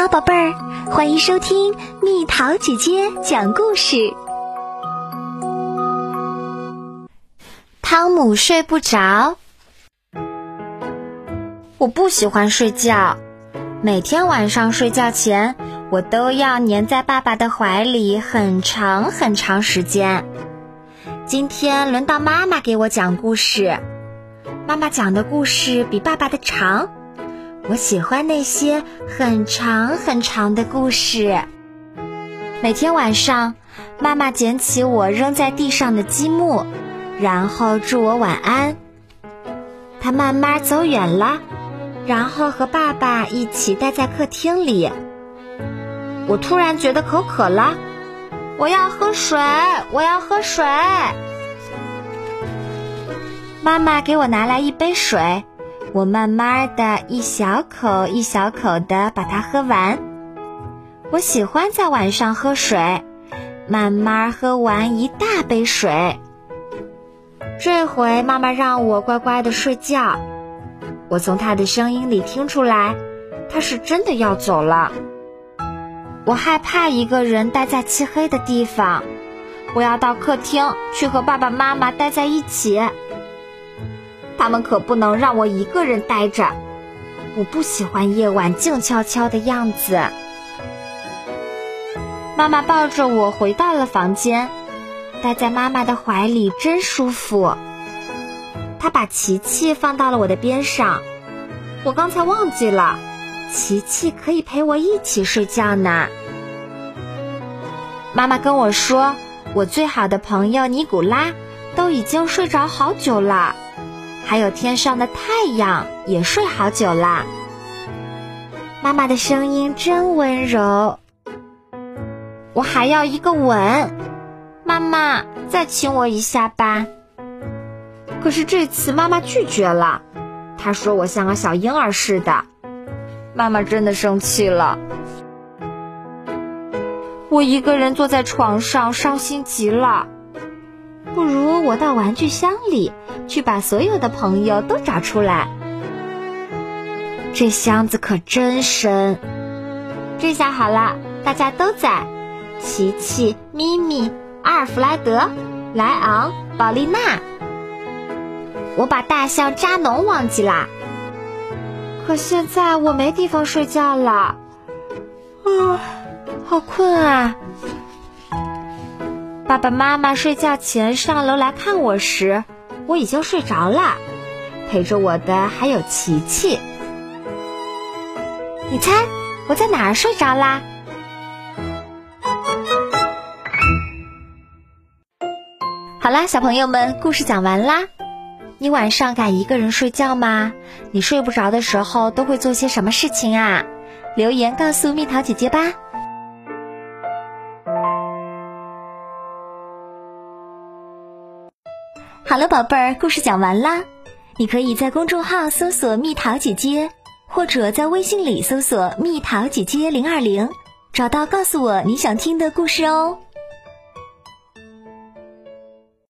好，宝贝儿，欢迎收听蜜桃姐姐讲故事。汤姆睡不着，我不喜欢睡觉。每天晚上睡觉前，我都要粘在爸爸的怀里很长很长时间。今天轮到妈妈给我讲故事，妈妈讲的故事比爸爸的长。我喜欢那些很长很长的故事。每天晚上，妈妈捡起我扔在地上的积木，然后祝我晚安。她慢慢走远了，然后和爸爸一起待在客厅里。我突然觉得口渴了，我要喝水，我要喝水。妈妈给我拿来一杯水。我慢慢的一小口一小口的把它喝完。我喜欢在晚上喝水，慢慢喝完一大杯水。这回妈妈让我乖乖的睡觉。我从她的声音里听出来，她是真的要走了。我害怕一个人待在漆黑的地方，我要到客厅去和爸爸妈妈待在一起。他们可不能让我一个人待着，我不喜欢夜晚静悄悄的样子。妈妈抱着我回到了房间，待在妈妈的怀里真舒服。她把琪琪放到了我的边上，我刚才忘记了，琪琪可以陪我一起睡觉呢。妈妈跟我说，我最好的朋友尼古拉都已经睡着好久了。还有天上的太阳也睡好久啦。妈妈的声音真温柔。我还要一个吻，妈妈再亲我一下吧。可是这次妈妈拒绝了，她说我像个小婴儿似的。妈妈真的生气了。我一个人坐在床上，伤心极了。不如我到玩具箱里去把所有的朋友都找出来。这箱子可真深。这下好了，大家都在：琪琪、咪咪、阿尔弗莱德、莱昂、宝丽娜。我把大象扎农忘记啦。可现在我没地方睡觉了。啊，好困啊！爸爸妈妈睡觉前上楼来看我时，我已经睡着了。陪着我的还有琪琪。你猜我在哪儿睡着啦？好啦，小朋友们，故事讲完啦。你晚上敢一个人睡觉吗？你睡不着的时候都会做些什么事情啊？留言告诉蜜桃姐姐吧。好了，宝贝儿，故事讲完啦。你可以在公众号搜索“蜜桃姐姐”，或者在微信里搜索“蜜桃姐姐零二零”，找到告诉我你想听的故事哦。